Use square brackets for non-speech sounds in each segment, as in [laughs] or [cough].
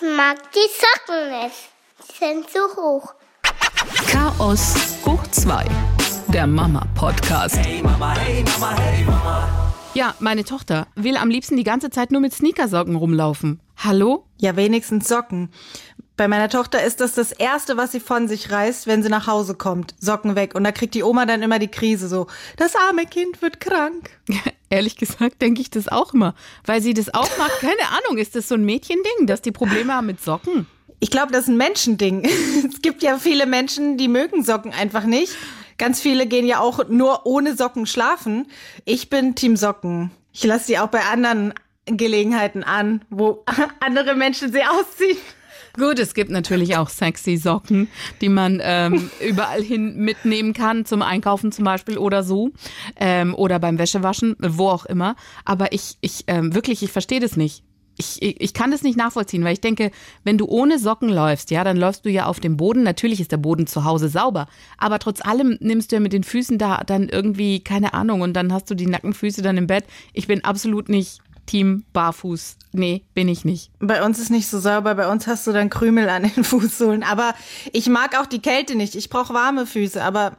Ich mag die Socken nicht. Die sind zu hoch. Chaos hoch 2. Der Mama-Podcast. Hey Mama, hey Mama, hey Mama. Ja, meine Tochter will am liebsten die ganze Zeit nur mit Sneakersocken rumlaufen. Hallo? Ja, wenigstens Socken. Bei meiner Tochter ist das das Erste, was sie von sich reißt, wenn sie nach Hause kommt. Socken weg. Und da kriegt die Oma dann immer die Krise so, das arme Kind wird krank. [laughs] Ehrlich gesagt denke ich das auch immer. Weil sie das auch macht. Keine Ahnung, ist das so ein Mädchending, dass die Probleme haben mit Socken? Ich glaube, das ist ein Menschending. [laughs] Es gibt ja viele Menschen, die mögen Socken einfach nicht. Ganz viele gehen ja auch nur ohne Socken schlafen. Ich bin Team Socken. Ich lasse sie auch bei anderen Gelegenheiten an, wo [laughs] andere Menschen sie ausziehen. Gut, es gibt natürlich auch sexy Socken, die man ähm, überall hin mitnehmen kann, zum Einkaufen zum Beispiel oder so. Ähm, oder beim Wäschewaschen, wo auch immer. Aber ich, ich ähm, wirklich, ich verstehe das nicht. Ich, ich, kann das nicht nachvollziehen, weil ich denke, wenn du ohne Socken läufst, ja, dann läufst du ja auf dem Boden. Natürlich ist der Boden zu Hause sauber, aber trotz allem nimmst du ja mit den Füßen da dann irgendwie, keine Ahnung, und dann hast du die Nackenfüße dann im Bett. Ich bin absolut nicht Team Barfuß. Nee, bin ich nicht. Bei uns ist nicht so sauber, bei uns hast du dann Krümel an den [laughs] Fußsohlen. Aber ich mag auch die Kälte nicht. Ich brauche warme Füße, aber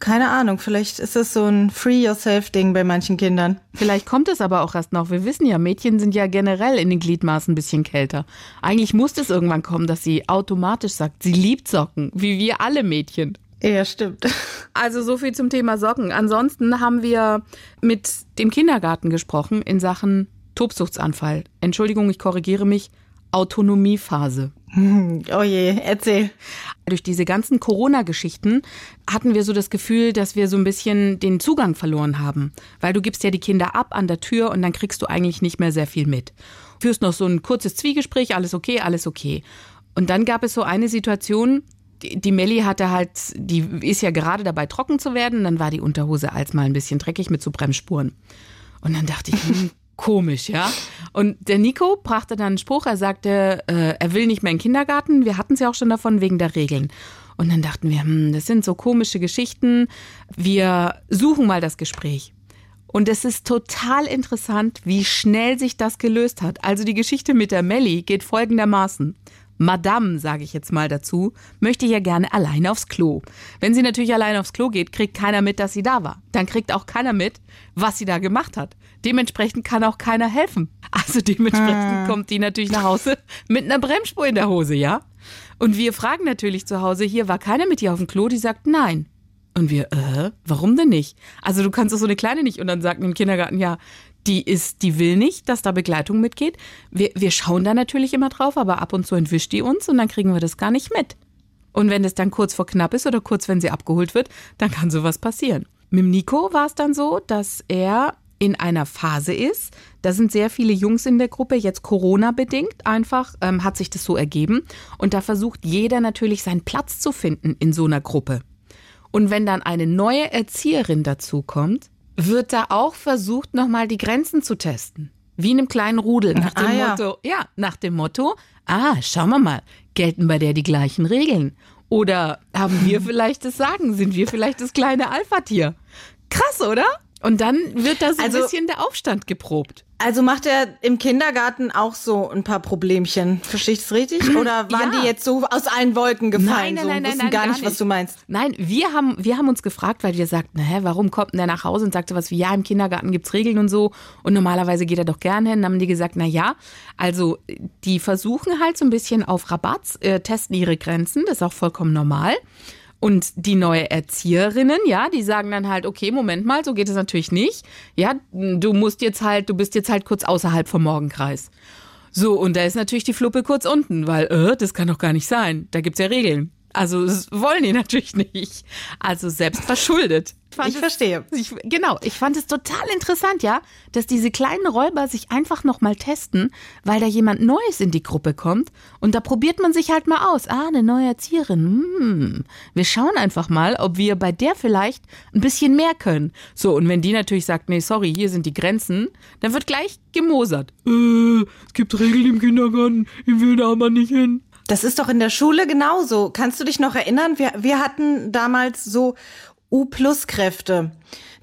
keine Ahnung, vielleicht ist das so ein Free-Yourself-Ding bei manchen Kindern. Vielleicht kommt es aber auch erst noch. Wir wissen ja, Mädchen sind ja generell in den Gliedmaßen ein bisschen kälter. Eigentlich muss es irgendwann kommen, dass sie automatisch sagt, sie liebt Socken, wie wir alle Mädchen. Ja, stimmt. Also so viel zum Thema Socken. Ansonsten haben wir mit dem Kindergarten gesprochen in Sachen Tobsuchtsanfall. Entschuldigung, ich korrigiere mich. Autonomiephase. [laughs] Oh je, erzähl. Durch diese ganzen Corona-Geschichten hatten wir so das Gefühl, dass wir so ein bisschen den Zugang verloren haben. Weil du gibst ja die Kinder ab an der Tür und dann kriegst du eigentlich nicht mehr sehr viel mit. Führst noch so ein kurzes Zwiegespräch, alles okay, alles okay. Und dann gab es so eine Situation, die, Melli hatte halt, die ist ja gerade dabei trocken zu werden, dann war die Unterhose als mal ein bisschen dreckig mit so Bremsspuren. Und dann dachte ich, hm, [laughs] komisch, ja. Und der Nico brachte dann einen Spruch, er sagte, äh, er will nicht mehr in den Kindergarten. Wir hatten es ja auch schon davon wegen der Regeln. Und dann dachten wir, hm, das sind so komische Geschichten. Wir suchen mal das Gespräch. Und es ist total interessant, wie schnell sich das gelöst hat. Also die Geschichte mit der Melli geht folgendermaßen. Madame, sage ich jetzt mal dazu, möchte ja gerne alleine aufs Klo. Wenn sie natürlich alleine aufs Klo geht, kriegt keiner mit, dass sie da war. Dann kriegt auch keiner mit, was sie da gemacht hat. Dementsprechend kann auch keiner helfen. Also dementsprechend kommt die natürlich nach Hause mit einer Bremsspur in der Hose, ja? Und wir fragen natürlich zu Hause, hier war keiner mit dir auf dem Klo, die sagt nein. Und wir, äh, warum denn nicht? Also du kannst doch so eine Kleine nicht. Und dann sagt im Kindergarten, ja, die ist, die will nicht, dass da Begleitung mitgeht. Wir, wir schauen da natürlich immer drauf, aber ab und zu entwischt die uns und dann kriegen wir das gar nicht mit. Und wenn es dann kurz vor knapp ist oder kurz, wenn sie abgeholt wird, dann kann sowas passieren. Mit Nico war es dann so, dass er in einer Phase ist. Da sind sehr viele Jungs in der Gruppe, jetzt Corona-bedingt einfach, ähm, hat sich das so ergeben. Und da versucht jeder natürlich seinen Platz zu finden in so einer Gruppe. Und wenn dann eine neue Erzieherin dazukommt, wird da auch versucht, nochmal die Grenzen zu testen. Wie in einem kleinen Rudel. Nach dem Ah, ja. Motto, ja, nach dem Motto, ah, schauen wir mal, gelten bei der die gleichen Regeln? Oder haben wir [laughs] vielleicht das Sagen? Sind wir vielleicht das kleine Alpha-Tier? Krass, oder? Und dann wird da so ein Also- bisschen der Aufstand geprobt. Also macht er im Kindergarten auch so ein paar Problemchen. Verstehe ich das richtig? [clears throat] Oder waren Ja. die jetzt so aus allen Wolken gefallen? Nein, nein, so, nein, nein, nein, gar gar nicht, was nicht. du meinst. Nein, wir haben, wir haben uns gefragt, weil wir sagten, hä, warum kommt denn der nach Hause und sagte was wie, ja, im Kindergarten gibt's Regeln und so und normalerweise geht er doch gerne hin. Dann haben die gesagt, na ja, also die versuchen halt so ein bisschen auf Rabatz, äh, testen ihre Grenzen, das ist auch vollkommen normal. Und die neue Erzieherinnen, ja, die sagen dann halt, okay, Moment mal, so geht es natürlich nicht. Ja, du musst jetzt halt, du bist jetzt halt kurz außerhalb vom Morgenkreis. So, und da ist natürlich die Fluppe kurz unten, weil, äh, das kann doch gar nicht sein. Da gibt's ja Regeln. Also, das wollen die [laughs] natürlich nicht. Also, selbst verschuldet. Ich es- verstehe. Ich, genau, ich fand es total interessant, ja, dass diese kleinen Räuber sich einfach nochmal testen, weil da jemand Neues in die Gruppe kommt und da probiert man sich halt mal aus. Ah, eine neue Erzieherin. Hm. Wir schauen einfach mal, ob wir bei der vielleicht ein bisschen mehr können. So, und wenn die natürlich sagt, nee, sorry, hier sind die Grenzen, dann wird gleich gemosert. Äh, es gibt Regeln im Kindergarten, ich will da aber nicht hin. Das ist doch in der Schule genauso. Kannst du dich noch erinnern? Wir, wir hatten damals so U-Plus-Kräfte.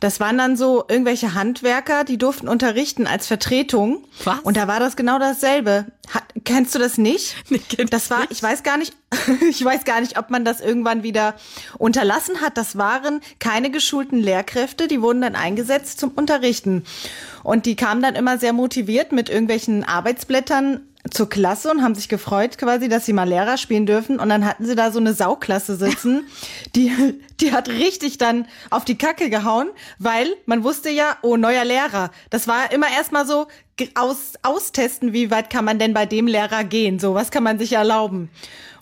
Das waren dann so irgendwelche Handwerker, die durften unterrichten als Vertretung. Was? Und da war das genau dasselbe. Ha, kennst du das nicht? [laughs] Nee, das war, nicht. ich weiß gar nicht, [laughs] ich weiß gar nicht, ob man das irgendwann wieder unterlassen hat. Das waren keine geschulten Lehrkräfte, die wurden dann eingesetzt zum Unterrichten. Und die kamen dann immer sehr motiviert mit irgendwelchen Arbeitsblättern zur Klasse und haben sich gefreut quasi, dass sie mal Lehrer spielen dürfen. Und dann hatten sie da so eine Sauklasse sitzen, [laughs] die, die hat richtig dann auf die Kacke gehauen, weil man wusste ja, oh, neuer Lehrer. Das war immer erstmal so aus, austesten, wie weit kann man denn bei dem Lehrer gehen? So, was kann man sich erlauben?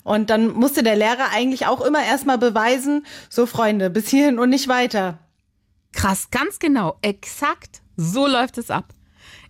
Und dann musste der Lehrer eigentlich auch immer erstmal beweisen, so Freunde, bis hierhin und nicht weiter. Krass, ganz genau, exakt so läuft es ab.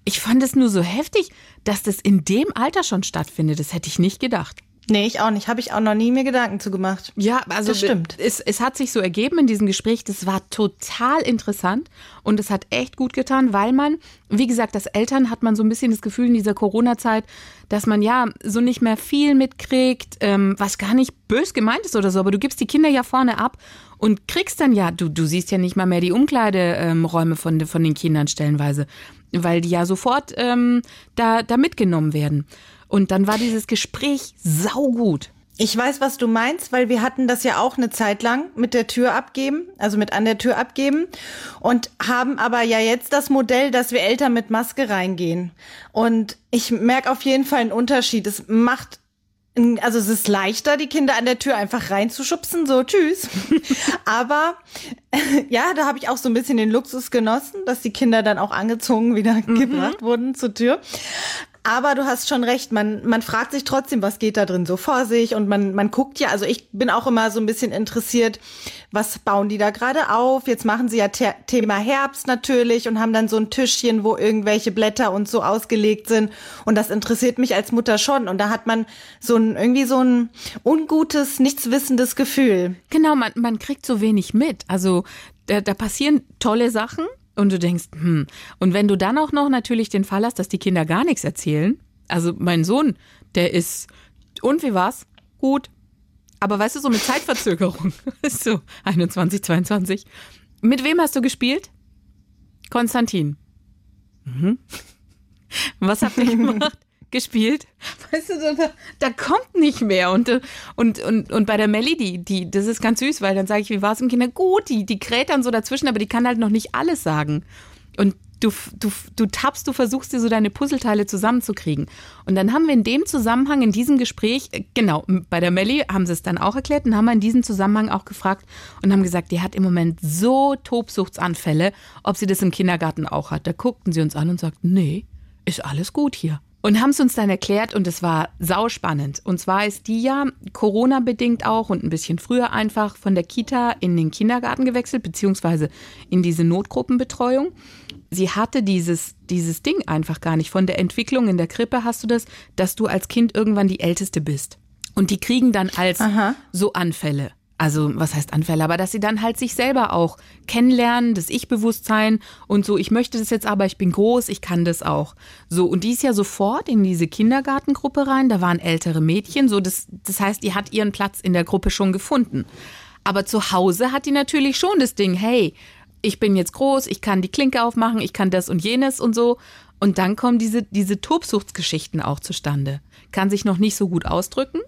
Ich fand es nur so heftig, dass das in dem Alter schon stattfindet. Das hätte ich nicht gedacht. Nee, ich auch nicht. Habe ich auch noch nie mir Gedanken zu gemacht. Ja, also Das stimmt. Es, es hat sich so ergeben in diesem Gespräch. Das war total interessant und es hat echt gut getan, weil man, wie gesagt, als Eltern hat man so ein bisschen das Gefühl in dieser Corona-Zeit, dass man ja so nicht mehr viel mitkriegt, ähm, was gar nicht bös gemeint ist oder so. Aber du gibst die Kinder ja vorne ab und kriegst dann ja, du, du siehst ja nicht mal mehr die Umkleideräume von, de- von den Kindern stellenweise, weil die ja sofort ähm, da, da mitgenommen werden. Und dann war dieses Gespräch saugut. Ich weiß, was du meinst, weil wir hatten das ja auch eine Zeit lang mit der Tür abgeben, also mit an der Tür abgeben und haben aber ja jetzt das Modell, dass wir Eltern mit Maske reingehen. Und ich merke auf jeden Fall einen Unterschied. Es macht also es ist leichter, die Kinder an der Tür einfach reinzuschubsen, so tschüss. [laughs] Aber [laughs] ja, da habe ich auch so ein bisschen den Luxus genossen, dass die Kinder dann auch angezogen wieder [laughs] gebracht wurden zur Tür. Aber du hast schon recht, man, man fragt sich trotzdem, was geht da drin so vor sich und man, man guckt ja, also ich bin auch immer so ein bisschen interessiert, was bauen die da gerade auf? Jetzt machen sie ja The Thema Herbst natürlich und haben dann so ein Tischchen, wo irgendwelche Blätter und so ausgelegt sind und das interessiert mich als Mutter schon und da hat man so ein, irgendwie so ein ungutes, nichtswissendes Gefühl. Genau, man, man kriegt so wenig mit. Also da, da passieren tolle Sachen und du denkst, hm. Und wenn du dann auch noch natürlich den Fall hast, dass die Kinder gar nichts erzählen. Also mein Sohn, der ist, und wie war's? Gut. Aber weißt du, so mit Zeitverzögerung. Ist so 21, 22. Mit wem hast du gespielt? Konstantin. Mhm. Was habt ihr gemacht? [laughs] gespielt. Weißt du, da, da kommt nicht mehr. Und, äh, und, und, und bei der Melli, die, die, das ist ganz süß, weil dann sage ich, wie war es im Kinder? Gut, die, die kräht dann so dazwischen, aber die kann halt noch nicht alles sagen. Und du, du, du tappst, du versuchst dir so deine Puzzleteile zusammenzukriegen. Und dann haben wir in dem Zusammenhang, in diesem Gespräch, äh, genau, bei der Melli haben sie es dann auch erklärt und haben wir in diesem Zusammenhang auch gefragt und haben gesagt, die hat im Moment so Tobsuchtsanfälle, ob sie das im Kindergarten auch hat. Da guckten sie uns an und sagten, nee, ist alles gut hier. Und haben es uns dann erklärt und es war sauspannend. Und zwar ist die ja Corona-bedingt auch und ein bisschen früher einfach von der Kita in den Kindergarten gewechselt, beziehungsweise in diese Notgruppenbetreuung. Sie hatte dieses, dieses Ding einfach gar nicht. Von der Entwicklung in der Krippe hast du das, dass du als Kind irgendwann die Älteste bist. Und die kriegen dann als Aha. so Anfälle. Also, was heißt Anfälle? Aber dass sie dann halt sich selber auch kennenlernen, das Ich-Bewusstsein und so, ich möchte das jetzt aber, ich bin groß, ich kann das auch. So, und die ist ja sofort in diese Kindergartengruppe rein, da waren ältere Mädchen, so, das, das heißt, die hat ihren Platz in der Gruppe schon gefunden. Aber zu Hause hat die natürlich schon das Ding, hey, ich bin jetzt groß, ich kann die Klinke aufmachen, ich kann das und jenes und so. Und dann kommen diese, diese Tobsuchtsgeschichten auch zustande. Kann sich noch nicht so gut ausdrücken,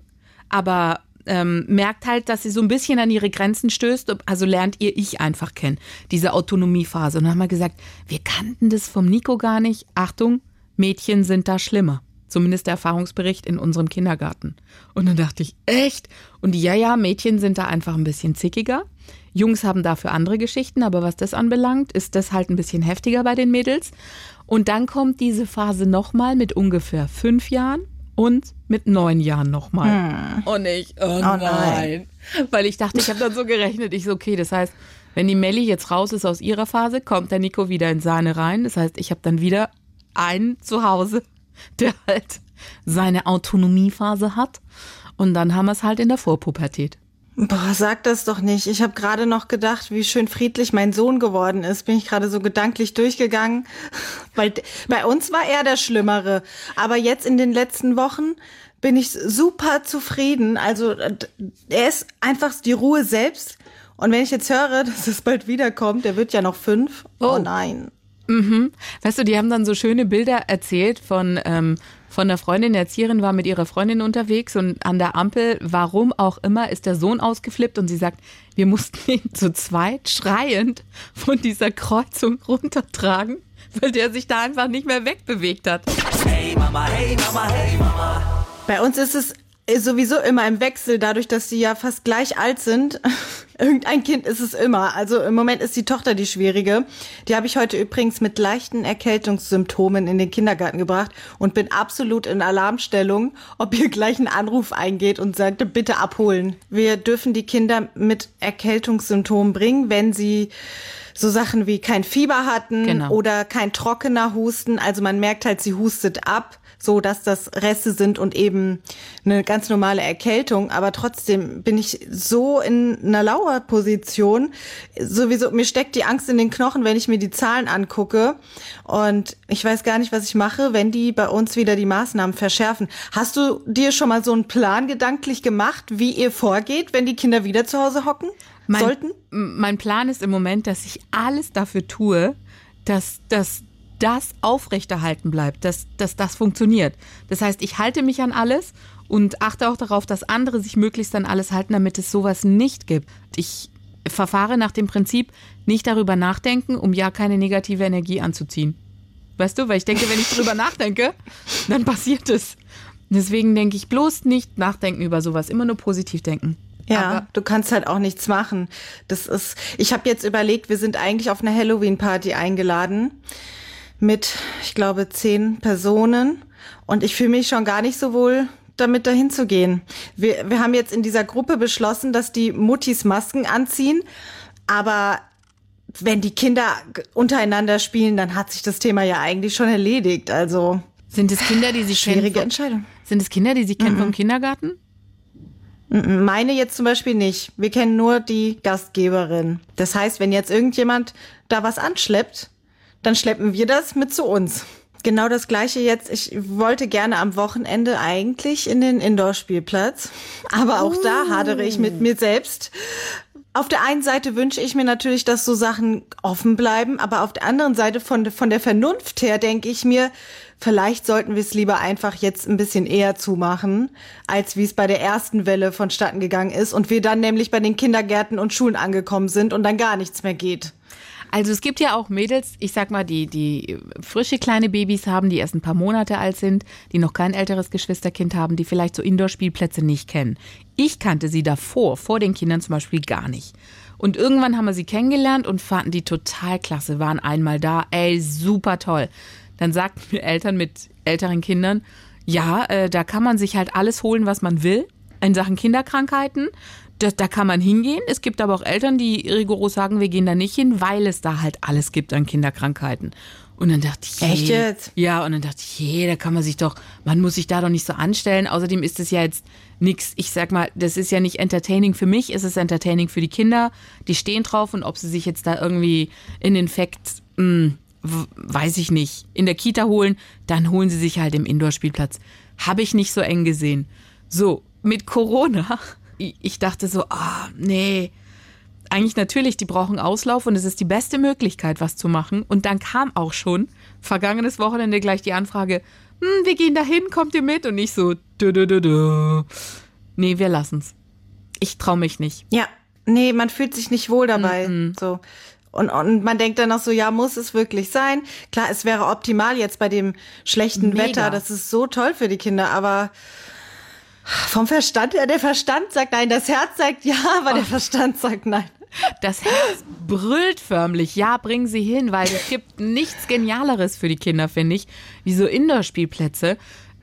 aber ähm, merkt halt, dass sie so ein bisschen an ihre Grenzen stößt. Also lernt ihr Ich einfach kennen, diese Autonomiephase. Und dann haben wir gesagt, wir kannten das vom Nico gar nicht. Achtung, Mädchen sind da schlimmer. Zumindest der Erfahrungsbericht in unserem Kindergarten. Und dann dachte ich, echt? Und ja, ja, Mädchen sind da einfach ein bisschen zickiger. Jungs haben dafür andere Geschichten, aber was das anbelangt, ist das halt ein bisschen heftiger bei den Mädels. Und dann kommt diese Phase nochmal mit ungefähr fünf Jahren und mit neun Jahren nochmal. Und ich, oh, nein. nein. Weil ich dachte, ich habe dann so gerechnet, ich so, okay, das heißt, wenn die Melli jetzt raus ist aus ihrer Phase, kommt der Nico wieder in seine rein. Das heißt, ich habe dann wieder einen zu Hause, der halt seine Autonomiephase hat. Und dann haben wir es halt in der Vorpubertät. Boah, sag das doch nicht. Ich habe gerade noch gedacht, wie schön friedlich mein Sohn geworden ist. Bin ich gerade so gedanklich durchgegangen. [laughs] Weil bei uns war er der Schlimmere. Aber jetzt in den letzten Wochen bin ich super zufrieden. Also d- er ist einfach die Ruhe selbst. Und wenn ich jetzt höre, [laughs] dass es bald wiederkommt, der wird ja noch fünf. Oh, nein. Weißt du, die haben dann so schöne Bilder erzählt von, ähm, von einer Freundin, eine Erzieherin war mit ihrer Freundin unterwegs und an der Ampel, warum auch immer, ist der Sohn ausgeflippt und sie sagt, wir mussten [laughs] ihn zu zweit schreiend von dieser Kreuzung runtertragen, weil der sich da einfach nicht mehr wegbewegt hat. Hey Mama, hey Mama, hey Mama. Bei uns ist es sowieso immer im Wechsel, dadurch, dass sie ja fast gleich alt sind. [laughs] Irgendein Kind ist es immer. Also im Moment ist die Tochter die schwierige. Die habe ich heute übrigens mit leichten Erkältungssymptomen in den Kindergarten gebracht und bin absolut in Alarmstellung, ob ihr gleich einen Anruf eingeht und sagte, bitte abholen. Wir dürfen die Kinder mit Erkältungssymptomen bringen, wenn sie so Sachen wie kein Fieber hatten Genau. oder kein trockener Husten. Also man merkt halt, sie hustet ab, so dass das Reste sind und eben eine ganz normale Erkältung. Aber trotzdem bin ich so in einer Lauerposition. Sowieso, mir steckt die Angst in den Knochen, wenn ich mir die Zahlen angucke. Und ich weiß gar nicht, was ich mache, wenn die bei uns wieder die Maßnahmen verschärfen. Hast du dir schon mal so einen Plan gedanklich gemacht, wie ihr vorgeht, wenn die Kinder wieder zu Hause hocken? Mein, Sollten? Mein Plan ist im Moment, dass ich alles dafür tue, dass, dass das aufrechterhalten bleibt, dass, dass das funktioniert. Das heißt, ich halte mich an alles und achte auch darauf, dass andere sich möglichst an alles halten, damit es sowas nicht gibt. Ich verfahre nach dem Prinzip, nicht darüber nachdenken, um ja keine negative Energie anzuziehen. Weißt du, weil ich denke, wenn ich drüber nachdenke, dann passiert es. Deswegen denke ich bloß nicht nachdenken über sowas, immer nur positiv denken. Ja, Aber du kannst halt auch nichts machen. Das ist, ich habe jetzt überlegt, wir sind eigentlich auf eine Halloween-Party eingeladen mit, ich glaube, zehn Personen und ich fühle mich schon gar nicht so wohl damit dahin zu gehen. Wir, wir haben jetzt in dieser Gruppe beschlossen, dass die Muttis Masken anziehen, aber wenn die Kinder untereinander spielen, dann hat sich das Thema ja eigentlich schon erledigt. Also Sind es Kinder, die sich kennen? schwierige Entscheidung. Sind es Kinder, die sich kennen vom Kindergarten? Meine jetzt zum Beispiel nicht. Wir kennen nur die Gastgeberin. Das heißt, wenn jetzt irgendjemand da was anschleppt, dann schleppen wir das mit zu uns. Genau das gleiche jetzt. Ich wollte gerne am Wochenende eigentlich in den Indoor-Spielplatz. Aber auch da hadere ich mit mir selbst. Auf der einen Seite wünsche ich mir natürlich, dass so Sachen offen bleiben, aber auf der anderen Seite von, von der Vernunft her denke ich mir, vielleicht sollten wir es lieber einfach jetzt ein bisschen eher zumachen, als wie es bei der ersten Welle vonstatten gegangen ist und wir dann nämlich bei den Kindergärten und Schulen angekommen sind und dann gar nichts mehr geht. Also es gibt ja auch Mädels, ich sag mal, die, die frische kleine Babys haben, die erst ein paar Monate alt sind, die noch kein älteres Geschwisterkind haben, die vielleicht so Indoor-Spielplätze nicht kennen. Ich kannte sie davor, vor den Kindern zum Beispiel gar nicht. Und irgendwann haben wir sie kennengelernt und fanden die total klasse, waren einmal da, ey, super toll. Dann sagten mir Eltern mit älteren Kindern, ja, äh, da kann man sich halt alles holen, was man will in Sachen Kinderkrankheiten. Das, da kann man hingehen. Es gibt aber auch Eltern, die rigoros sagen, wir gehen da nicht hin, weil es da halt alles gibt an Kinderkrankheiten. Und dann dachte ich, Echt je, jetzt? Ja, und dann dachte ich, je, da kann man sich doch, man muss sich da doch nicht so anstellen. Außerdem ist es ja jetzt nix, ich sag mal, das ist ja nicht entertaining für mich, es ist entertaining für die Kinder. Die stehen drauf und ob sie sich jetzt da irgendwie in Infekt, mh, w- weiß ich nicht, in der Kita holen, dann holen sie sich halt im Indoor-Spielplatz. Habe ich nicht so eng gesehen. So, mit Corona, [laughs] ich dachte so, ah, nee, eigentlich natürlich, die brauchen Auslauf und es ist die beste Möglichkeit, was zu machen. Und dann kam auch schon vergangenes Wochenende gleich die Anfrage, hm, wir gehen dahin, kommt ihr mit? Und ich so, dö, dö, dö, dö. nee, wir lassen's. Ich trau mich nicht. Ja, nee, man fühlt sich nicht wohl dabei. So. Und, und man denkt dann noch so, ja, muss es wirklich sein? Klar, es wäre optimal jetzt bei dem schlechten Mega. Wetter. Das ist so toll für die Kinder, aber vom Verstand her, der Verstand sagt nein, das Herz sagt ja, aber der Verstand sagt nein. Das Herz brüllt förmlich, ja, bringen sie hin, weil es gibt nichts Genialeres für die Kinder, finde ich, wie so Indoor-Spielplätze.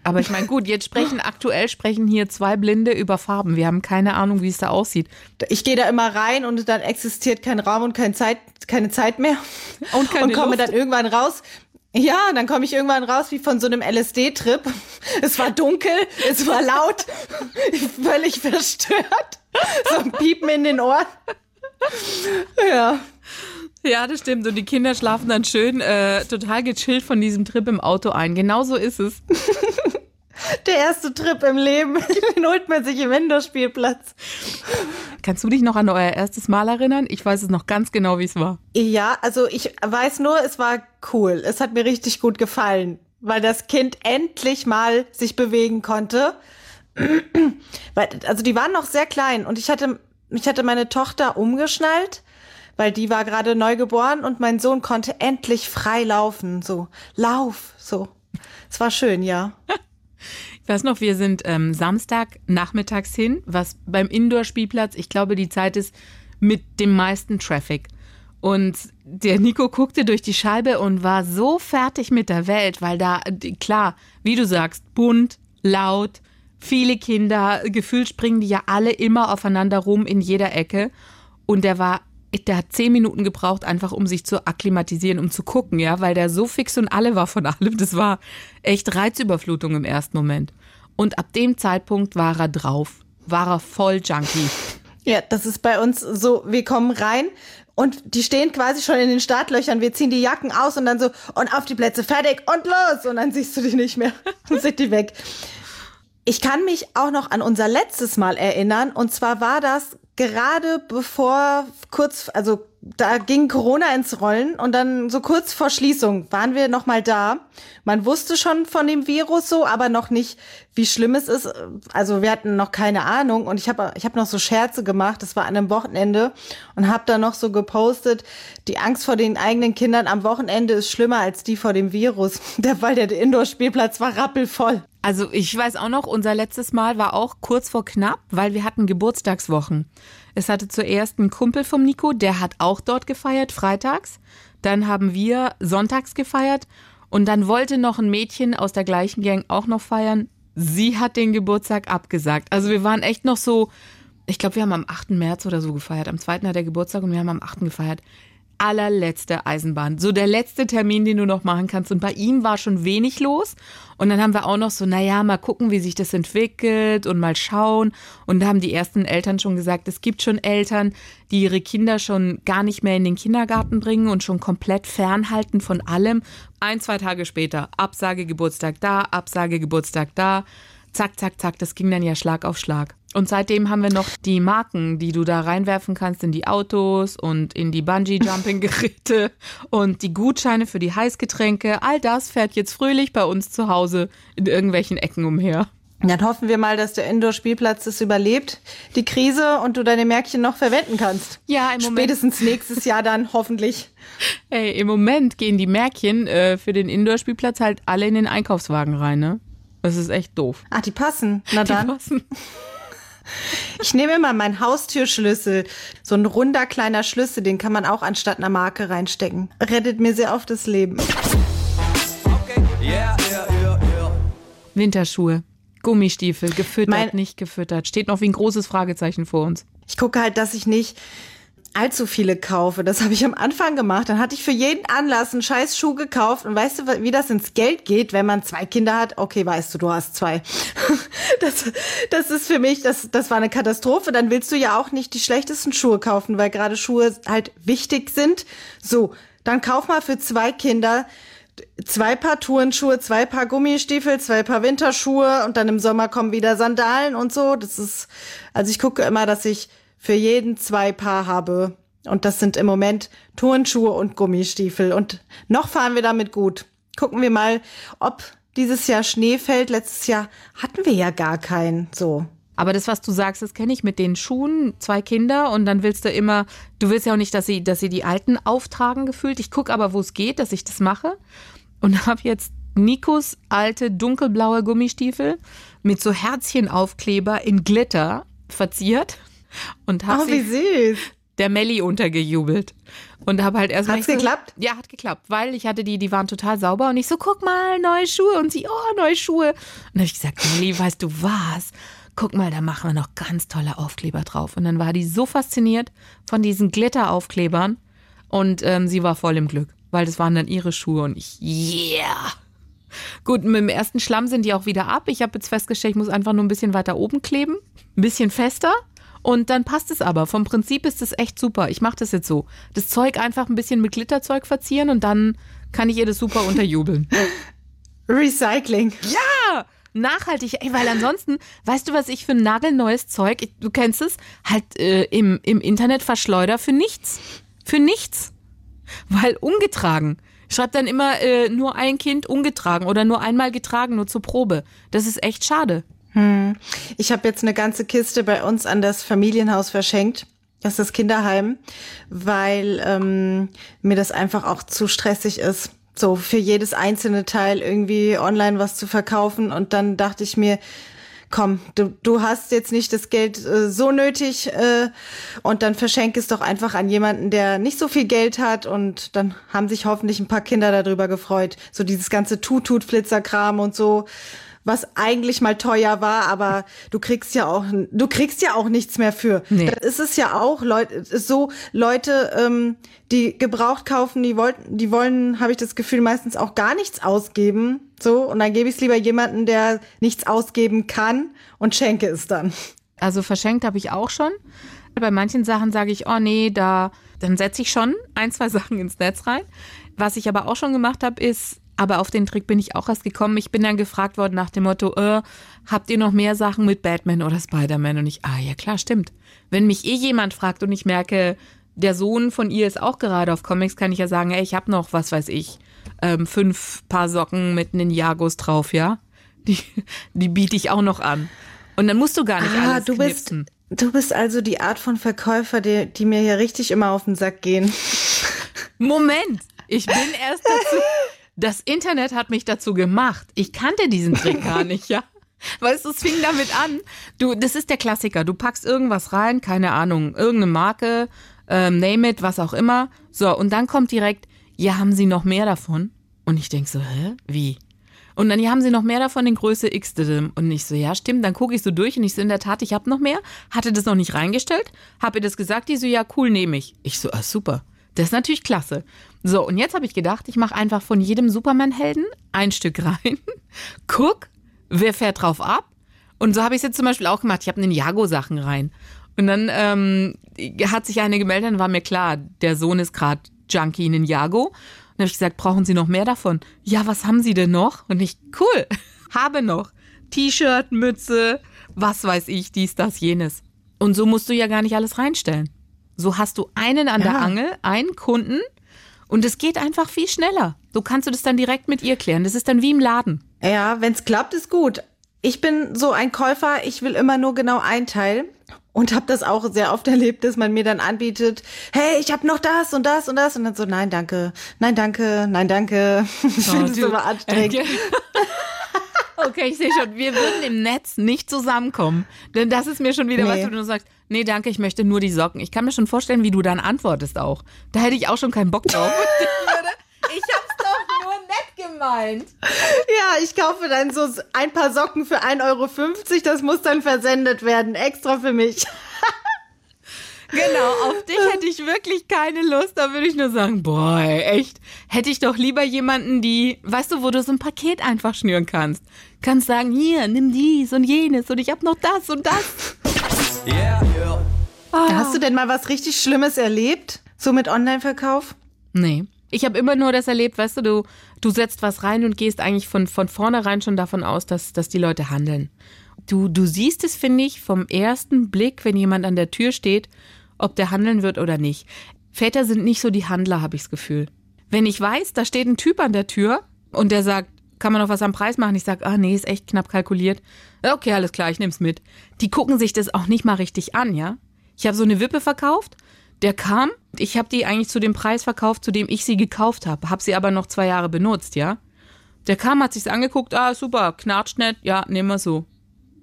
Aber ich meine, gut, jetzt sprechen, aktuell sprechen hier zwei Blinde über Farben. Wir haben keine Ahnung, wie es da aussieht. Ich gehe da immer rein und dann existiert kein Raum und keine Zeit, keine Zeit mehr. Und keine und komme Luft. dann irgendwann raus. Ja, dann komme ich irgendwann raus wie von so einem LSD-Trip. Es war dunkel, es war laut, völlig verstört. So ein Piepen in den Ohren. Ja. Ja, das stimmt. Und die Kinder schlafen dann schön äh, total gechillt von diesem Trip im Auto ein. Genau so ist es. Der erste Trip im Leben, [laughs] den holt man sich im Indoor-Spielplatz. Kannst du dich noch an euer erstes Mal erinnern? Ich weiß es noch ganz genau, wie es war. Ja, also ich weiß nur, es war cool. Es hat mir richtig gut gefallen, weil das Kind endlich mal sich bewegen konnte. [clears throat] also die waren noch sehr klein und ich hatte, ich hatte meine Tochter umgeschnallt, weil die war gerade neu geboren und mein Sohn konnte endlich frei laufen. So, lauf, so. Es war schön, ja. [laughs] Ich weiß noch, wir sind ähm, Samstag nachmittags hin, was beim Indoor-Spielplatz, ich glaube, die Zeit ist mit dem meisten Traffic. Und der Nico guckte durch die Scheibe und war so fertig mit der Welt, weil da, klar, wie du sagst, bunt, laut, viele Kinder, gefühlt springen die ja alle immer aufeinander rum in jeder Ecke. Und der war, der hat zehn Minuten gebraucht, einfach um sich zu akklimatisieren, um zu gucken, ja, weil der so fix und alle war von [laughs] allem. Das war echt Reizüberflutung im ersten Moment. Und ab dem Zeitpunkt war er drauf, war er voll Junkie. Ja, das ist bei uns so, wir kommen rein und die stehen quasi schon in den Startlöchern. Wir ziehen die Jacken aus und dann so, und auf die Plätze, fertig und los. Und dann siehst du die nicht mehr [laughs] und sind die weg. Ich kann mich auch noch an unser letztes Mal erinnern. Und zwar war das gerade bevor kurz, also da ging Corona ins Rollen und dann so kurz vor Schließung waren wir noch mal da. Man wusste schon von dem Virus so, aber noch nicht, wie schlimm es ist. Also wir hatten noch keine Ahnung und ich habe ich hab noch so Scherze gemacht. Das war an einem Wochenende und habe da noch so gepostet, die Angst vor den eigenen Kindern am Wochenende ist schlimmer als die vor dem Virus. [laughs] Der weil der Indoor-Spielplatz war rappelvoll. Also ich weiß auch noch, unser letztes Mal war auch kurz vor knapp, weil wir hatten Geburtstagswochen. Es hatte zuerst einen Kumpel vom Nico, der hat auch dort gefeiert, freitags. Dann haben wir sonntags gefeiert und dann wollte noch ein Mädchen aus der gleichen Gang auch noch feiern. Sie hat den Geburtstag abgesagt. Also wir waren echt noch so, ich glaube, wir haben am 8. März oder so gefeiert. Am 2. hat er Geburtstag und wir haben am 8. gefeiert allerletzte Eisenbahn. So der letzte Termin, den du noch machen kannst. Und bei ihm war schon wenig los. Und dann haben wir auch noch so, naja, mal gucken, wie sich das entwickelt und mal schauen. Und da haben die ersten Eltern schon gesagt, es gibt schon Eltern, die ihre Kinder schon gar nicht mehr in den Kindergarten bringen und schon komplett fernhalten von allem. Ein, zwei Tage später, Absage Geburtstag da, Absage Geburtstag da. Zack, zack, zack, das ging dann ja Schlag auf Schlag. Und seitdem haben wir noch die Marken, die du da reinwerfen kannst in die Autos und in die Bungee-Jumping-Geräte [laughs] und die Gutscheine für die Heißgetränke. All das fährt jetzt fröhlich bei uns zu Hause in irgendwelchen Ecken umher. Dann hoffen wir mal, dass der Indoor-Spielplatz das überlebt, die Krise, und du deine Märkchen noch verwenden kannst. Ja, im Moment. Spätestens nächstes Jahr dann, [laughs] hoffentlich. Ey, im Moment gehen die Märkchen äh, für den Indoor-Spielplatz halt alle in den Einkaufswagen rein, ne? Das ist echt doof. Ach, die passen. Na dann. Die passen. [laughs] Ich nehme immer meinen Haustürschlüssel. So ein runder kleiner Schlüssel, den kann man auch anstatt einer Marke reinstecken. Rettet mir sehr oft das Leben. Okay. Yeah, yeah, yeah. Winterschuhe, Gummistiefel, gefüttert, Mein- nicht gefüttert. Steht noch wie ein großes Fragezeichen vor uns. Ich gucke halt, dass ich nicht allzu viele kaufe. Das habe ich am Anfang gemacht. Dann hatte ich für jeden Anlass einen scheiß Schuh gekauft. Und weißt du, wie das ins Geld geht, wenn man zwei Kinder hat? Okay, weißt du, du hast zwei. [laughs] Das, das ist für mich, das, das war eine Katastrophe. Dann willst du ja auch nicht die schlechtesten Schuhe kaufen, weil gerade Schuhe halt wichtig sind. So, dann kauf mal für zwei Kinder zwei Paar Turnschuhe, zwei Paar Gummistiefel, zwei Paar Winterschuhe und dann im Sommer kommen wieder Sandalen und so. Das ist, also ich gucke immer, dass ich für jeden zwei Paar habe. Und das sind im Moment Turnschuhe und Gummistiefel. Und noch fahren wir damit gut. Gucken wir mal, ob dieses Jahr Schnee fällt. Letztes Jahr hatten wir ja gar keinen. So. Aber das, was du sagst, das kenne ich mit den Schuhen, zwei Kinder und dann willst du immer, du willst ja auch nicht, dass sie, dass sie die alten auftragen gefühlt. Ich gucke aber, wo es geht, dass ich das mache und [laughs] habe jetzt Nikos alte dunkelblaue Gummistiefel mit so Herzchenaufkleber in Glitter verziert und habe Oh, wie sie süß. der Melli untergejubelt. Und habe halt erstmal. Hat's so, geklappt? Ja, hat geklappt, weil ich hatte die, die waren total sauber und ich so, guck mal, neue Schuhe. Und sie, oh, neue Schuhe. Und dann habe ich gesagt, Melli, weißt du was? Guck mal, da machen wir noch ganz tolle Aufkleber drauf. Und dann war die so fasziniert von diesen Glitteraufklebern und ähm, sie war voll im Glück, weil das waren dann ihre Schuhe und ich, yeah. Gut, mit dem ersten Schlamm sind die auch wieder ab. Ich habe jetzt festgestellt, ich muss einfach nur ein bisschen weiter oben kleben, ein bisschen fester und dann passt es aber. Vom Prinzip ist es echt super. Ich mache das jetzt so. Das Zeug einfach ein bisschen mit Glitterzeug verzieren und dann kann ich ihr das super unterjubeln. [laughs] Recycling. Ja, nachhaltig, ey, weil ansonsten, weißt du, was ich für nagelneues Zeug, ich, du kennst es, halt äh, im, im Internet verschleuder für nichts. Für nichts. Weil ungetragen. Schreibt dann immer äh, nur ein Kind ungetragen oder nur einmal getragen, nur zur Probe. Das ist echt schade. Ich habe jetzt eine ganze Kiste bei uns an das Familienhaus verschenkt. Das ist das Kinderheim, weil ähm, mir das einfach auch zu stressig ist, so für jedes einzelne Teil irgendwie online was zu verkaufen. Und dann dachte ich mir, komm, du, du hast jetzt nicht das Geld äh, so nötig äh, und dann verschenke es doch einfach an jemanden, der nicht so viel Geld hat und dann haben sich hoffentlich ein paar Kinder darüber gefreut. So dieses ganze Tutut-Flitzerkram und so was eigentlich mal teuer war, aber du kriegst ja auch, du kriegst ja auch nichts mehr für. Nee. Das ist es ja auch, Leute, so Leute, ähm, die gebraucht kaufen, die wollten, die wollen, habe ich das Gefühl, meistens auch gar nichts ausgeben. So, und dann gebe ich es lieber jemanden, der nichts ausgeben kann und schenke es dann. Also verschenkt habe ich auch schon. Bei manchen Sachen sage ich, oh nee, da, dann setze ich schon ein, zwei [laughs] Sachen ins Netz rein. Was ich aber auch schon gemacht habe, ist, aber auf den Trick bin ich auch erst gekommen. Ich bin dann gefragt worden nach dem Motto, äh, habt ihr noch mehr Sachen mit Batman oder Spider-Man? Und ich, ah ja klar, stimmt. Wenn mich eh jemand fragt und ich merke, der Sohn von ihr ist auch gerade auf Comics, kann ich ja sagen, ey, ich habe noch, was weiß ich, ähm, fünf Paar Socken mit Ninjagos drauf, ja? Die, die biete ich auch noch an. Und dann musst du gar nicht alles Ah, du bist, du bist also die Art von Verkäufer, die, die mir hier richtig immer auf den Sack gehen. Moment, ich bin erst dazu. Das Internet hat mich dazu gemacht. Ich kannte diesen Trick [laughs] gar nicht, ja. Weißt du, es fing damit an. Du, das ist der Klassiker. Du packst irgendwas rein, keine Ahnung, irgendeine Marke, ähm, name it, was auch immer. So, und dann kommt direkt, ja, haben Sie noch mehr davon? Und ich denk so, hä? Wie? Und dann, ja, haben Sie noch mehr davon in Größe X? Und ich so, ja, stimmt. Dann gucke ich so durch und ich so, in der Tat, ich habe noch mehr. Hatte das noch nicht reingestellt. Hab ihr das gesagt. Die so, ja, cool, nehme ich. Ich so, ah, super. Das ist natürlich klasse. So, und jetzt habe ich gedacht, ich mache einfach von jedem Superman-Helden ein Stück rein. [laughs] Guck, wer fährt drauf ab? Und so habe ich es jetzt zum Beispiel auch gemacht. Ich habe Ninjago-Sachen rein. Und dann ähm, hat sich eine gemeldet, dann war mir klar, der Sohn ist gerade Junkie Ninjago. Und dann habe ich gesagt, brauchen Sie noch mehr davon? Ja, was haben Sie denn noch? Und ich, cool, [laughs] habe noch. T-Shirt, Mütze, was weiß ich, dies, das, jenes. Und so musst du ja gar nicht alles reinstellen. So hast du einen an der Ja. Angel, einen Kunden und es geht einfach viel schneller. Du kannst du das dann direkt mit ihr klären. Das ist dann wie im Laden. Ja, wenn's klappt, ist gut. Ich bin so ein Käufer, ich will immer nur genau ein Teil und habe das auch sehr oft erlebt, dass man mir dann anbietet, hey, ich habe noch das und das und das und dann so, nein, danke, nein, danke, nein, danke. Ich [laughs] finde das du- immer anstrengend. [laughs] [laughs] Okay. ich sehe schon, wir würden im Netz nicht zusammenkommen. Denn das ist mir schon wieder, Nee. was du nur sagst, nee, danke, ich möchte nur die Socken. Ich kann mir schon vorstellen, wie du dann antwortest auch. Da hätte ich auch schon keinen Bock drauf. [laughs] ich hab's doch nur nett gemeint. Ja, ich kaufe dann so ein paar Socken für 1,50 Euro, das muss dann versendet werden, extra für mich. [laughs] Genau, auf dich hätte ich wirklich keine Lust. Da würde ich nur sagen, boah, ey, echt. Hätte ich doch lieber jemanden, die, weißt du, wo du so ein Paket einfach schnüren kannst. Kannst sagen, hier, nimm dies und jenes und ich hab noch das und das. Yeah, yeah. Hast du denn mal was richtig Schlimmes erlebt? So mit Online-Verkauf? Nee. Ich habe immer nur das erlebt, weißt du, du, du setzt was rein und gehst eigentlich von, von vornherein schon davon aus, dass, dass die Leute handeln. Du, du siehst es, finde ich, vom ersten Blick, wenn jemand an der Tür steht, ob der handeln wird oder nicht. Väter sind nicht so die Handler, habe ich das Gefühl. Wenn ich weiß, da steht ein Typ an der Tür und der sagt, kann man noch was am Preis machen? Ich sage, ah nee, ist echt knapp kalkuliert. Okay, alles klar, ich nehm's mit. Die gucken sich das auch nicht mal richtig an, ja? Ich habe so eine Wippe verkauft, der kam, ich habe die eigentlich zu dem Preis verkauft, zu dem ich sie gekauft habe, habe sie aber noch zwei Jahre benutzt, ja? Der kam, hat sich's angeguckt, ah super, knatscht nett, ja, nehmen wir so.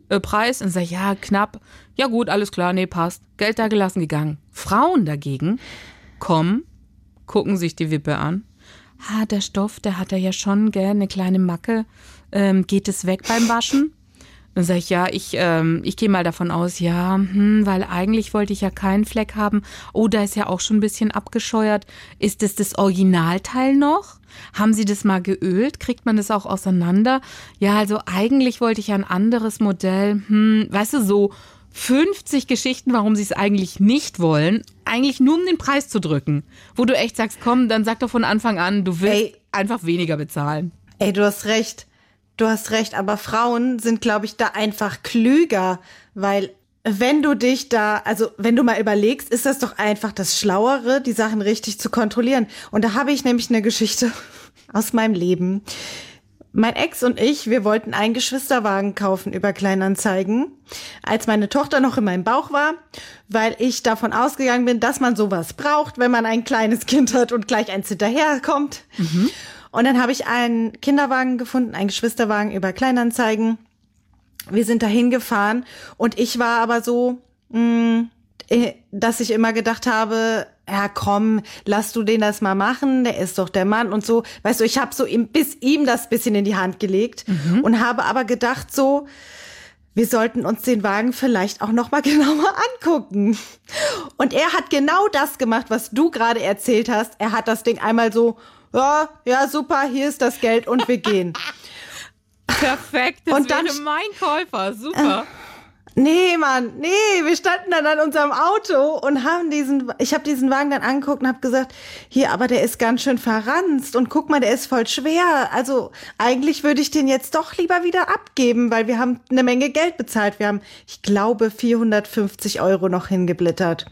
Äh, Preis und sag ich, ja, knapp. Ja gut, alles klar, nee, passt. Geld da gelassen gegangen. Frauen dagegen kommen, gucken sich die Wippe an. Ah, der Stoff, der hat er ja schon, gell, eine kleine Macke. Ähm, geht es weg beim Waschen? Dann sage ich, ja, ich, ähm, ich gehe mal davon aus, ja, hm, weil eigentlich wollte ich ja keinen Fleck haben. Oh, da ist ja auch schon ein bisschen abgescheuert. Ist es das Originalteil noch? Haben Sie das mal geölt? Kriegt man das auch auseinander? Ja, also eigentlich wollte ich ja ein anderes Modell. Hm, weißt du, so 50 Geschichten, warum sie es eigentlich nicht wollen. Eigentlich nur um den Preis zu drücken. Wo du echt sagst, komm, dann sag doch von Anfang an, du willst Ey. einfach weniger bezahlen. Ey, du hast recht. du hast recht, aber Frauen sind, glaube ich, da einfach klüger, weil wenn du dich da, also wenn du mal überlegst, ist das doch einfach das Schlauere, die Sachen richtig zu kontrollieren. Und da habe ich nämlich eine Geschichte [laughs] aus meinem Leben. Mein Ex und ich, wir wollten einen Geschwisterwagen kaufen über Kleinanzeigen, als meine Tochter noch in meinem Bauch war, weil ich davon ausgegangen bin, dass man sowas braucht, wenn man ein kleines Kind hat und gleich eins hinterherkommt. Mhm. Und dann habe ich einen Kinderwagen gefunden, einen Geschwisterwagen über Kleinanzeigen. Wir sind dahin gefahren und ich war aber so, mh, mm, äh, dass ich immer gedacht habe, ja komm, lass du den das mal machen, der ist doch der Mann und so. Weißt du, ich habe so ihm, bis ihm das bisschen in die Hand gelegt mhm. und habe aber gedacht so, wir sollten uns den Wagen vielleicht auch noch mal [laughs] genauer angucken. Und er hat genau das gemacht, was du gerade erzählt hast. Er hat das Ding einmal so, ja, ja, super, hier ist das Geld und wir gehen. [laughs] Perfekt, das und dann, mein Käufer, super. Äh, Nee, Mann, nee, wir standen dann an unserem Auto und haben diesen, ich habe diesen Wagen dann angeguckt und habe gesagt, hier, aber der ist ganz schön verranzt und guck mal, der ist voll schwer. Also eigentlich würde ich den jetzt doch lieber wieder abgeben, weil wir haben eine Menge Geld bezahlt. Wir haben, ich glaube, 450 Euro noch hingeblittert.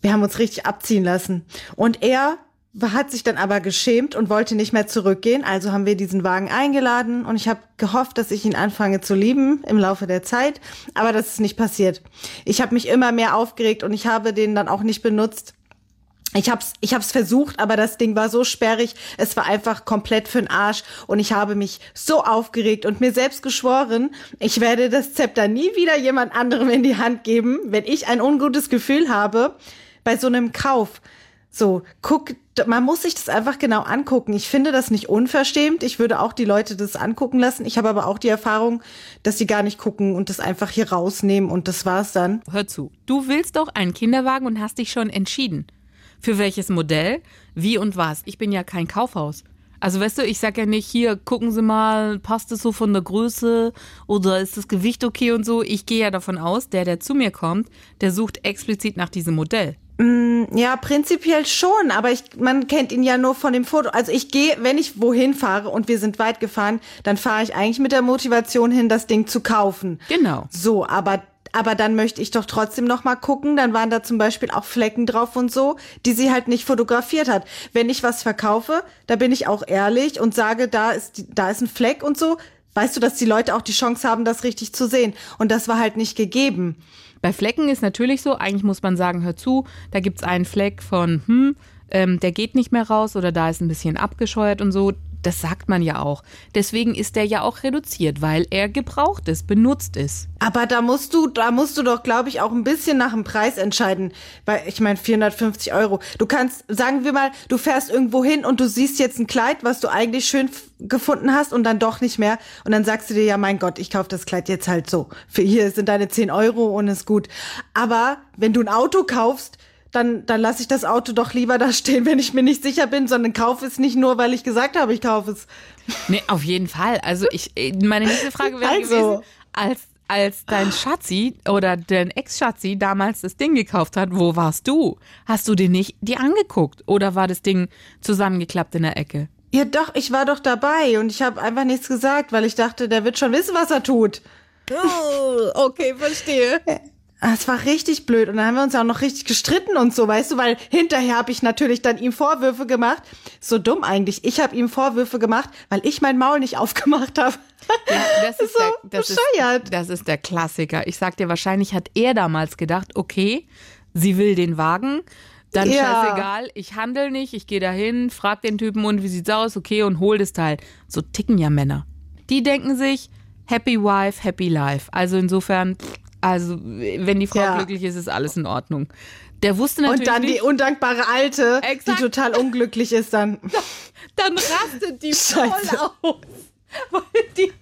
Wir haben uns richtig abziehen lassen. Und er hat sich dann aber geschämt und wollte nicht mehr zurückgehen. Also haben wir diesen Wagen eingeladen und ich habe gehofft, dass ich ihn anfange zu lieben im Laufe der Zeit. Aber das ist nicht passiert. Ich habe mich immer mehr aufgeregt und ich habe den dann auch nicht benutzt. Ich hab's, ich hab's versucht, aber das Ding war so sperrig. Es war einfach komplett für'n Arsch und ich habe mich so aufgeregt und mir selbst geschworen, ich werde das Zepter nie wieder jemand anderem in die Hand geben, wenn ich ein ungutes Gefühl habe bei so einem Kauf. So, guck, man muss sich das einfach genau angucken. Ich finde das nicht unverschämt. Ich würde auch die Leute das angucken lassen. Ich habe aber auch die Erfahrung, dass sie gar nicht gucken und das einfach hier rausnehmen und das war's dann. Hör zu. Du willst doch einen Kinderwagen und hast dich schon entschieden. Für welches Modell? Wie und was? Ich bin ja kein Kaufhaus. Also weißt du, ich sag ja nicht, hier, gucken Sie mal, passt es so von der Größe oder ist das Gewicht okay und so. Ich gehe ja davon aus, der, der zu mir kommt, der sucht explizit nach diesem Modell. Mm, ja, prinzipiell schon, aber ich, man kennt ihn ja nur von dem Foto. Also ich gehe, wenn ich wohin fahre und wir sind weit gefahren, dann fahre ich eigentlich mit der Motivation hin, das Ding zu kaufen. Genau. So, aber aber dann möchte ich doch trotzdem noch mal gucken. Dann waren da zum Beispiel auch Flecken drauf und so, die sie halt nicht fotografiert hat. Wenn ich was verkaufe, da bin ich auch ehrlich und sage, da ist da ist ein Fleck und so. Weißt du, dass die Leute auch die Chance haben, das richtig zu sehen. Und das war halt nicht gegeben. Bei Flecken ist natürlich so, eigentlich muss man sagen, hör zu, da gibt es einen Fleck von, hm, ähm, der geht nicht mehr raus oder da ist ein bisschen abgescheuert und so. Das sagt man ja auch. Deswegen ist der ja auch reduziert, weil er gebraucht ist, benutzt ist. Aber da musst du, da musst du doch, glaube ich, auch ein bisschen nach dem Preis entscheiden. Weil ich meine, 450 Euro. Du kannst, sagen wir mal, du fährst irgendwo hin und du siehst jetzt ein Kleid, was du eigentlich schön gefunden hast und dann doch nicht mehr. Und dann sagst du dir, ja, mein Gott, ich kaufe das Kleid jetzt halt so. Für hier sind deine 10 Euro und ist gut. Aber wenn du ein Auto kaufst, dann, dann lasse ich das Auto doch lieber da stehen, wenn ich mir nicht sicher bin, sondern kaufe es nicht nur, weil ich gesagt habe, ich kaufe es. Nee, auf jeden Fall. Also ich, meine nächste Frage wäre also. gewesen, als, als dein Schatzi oder dein Ex-Schatzi damals das Ding gekauft hat, wo warst du? Hast du den nicht dir angeguckt oder war das Ding zusammengeklappt in der Ecke? Ja, doch, ich war doch dabei und ich habe einfach nichts gesagt, weil ich dachte, der wird schon wissen, was er tut. Oh, okay, verstehe. Ah, es war richtig blöd und dann haben wir uns auch noch richtig gestritten und so, weißt du, weil hinterher habe ich natürlich dann ihm Vorwürfe gemacht. So dumm eigentlich. Ich habe ihm Vorwürfe gemacht, weil ich mein Maul nicht [laughs] aufgemacht habe. Ja, das ist, so der, das, ist, das ist der Klassiker. Ich sag dir, wahrscheinlich hat er damals gedacht, okay, sie will den Wagen, dann ja. scheißegal, ich handel nicht, ich gehe dahin, frag den Typen und wie sieht's aus, okay, und hol das Teil. So ticken ja Männer. Die denken sich, happy wife, happy life. Also insofern, pff, also, wenn die Frau ja. glücklich ist, ist alles in Ordnung. Der wusste natürlich. Und dann nicht, die undankbare Alte, Exakt. die total unglücklich ist, dann. [laughs] Dann rastet die voll aus. Weil die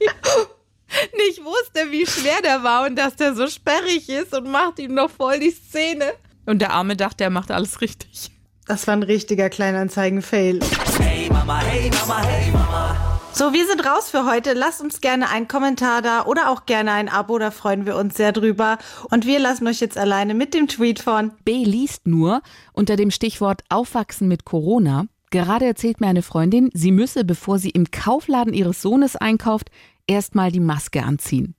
nicht wusste, wie schwer der war und dass der so sperrig ist und macht ihm noch voll die Szene. Und der Arme dachte, er macht alles richtig. Das war ein richtiger Kleinanzeigen-Fail. Hey Mama, hey Mama, hey Mama. So, wir sind raus für heute. Lasst uns gerne einen Kommentar da oder auch gerne ein Abo, da freuen wir uns sehr drüber. Und wir lassen euch jetzt alleine mit dem Tweet von B liest nur unter dem Stichwort Aufwachsen mit Corona Gerade erzählt mir eine Freundin, sie müsse, bevor sie im Kaufladen ihres Sohnes einkauft, erstmal die Maske anziehen.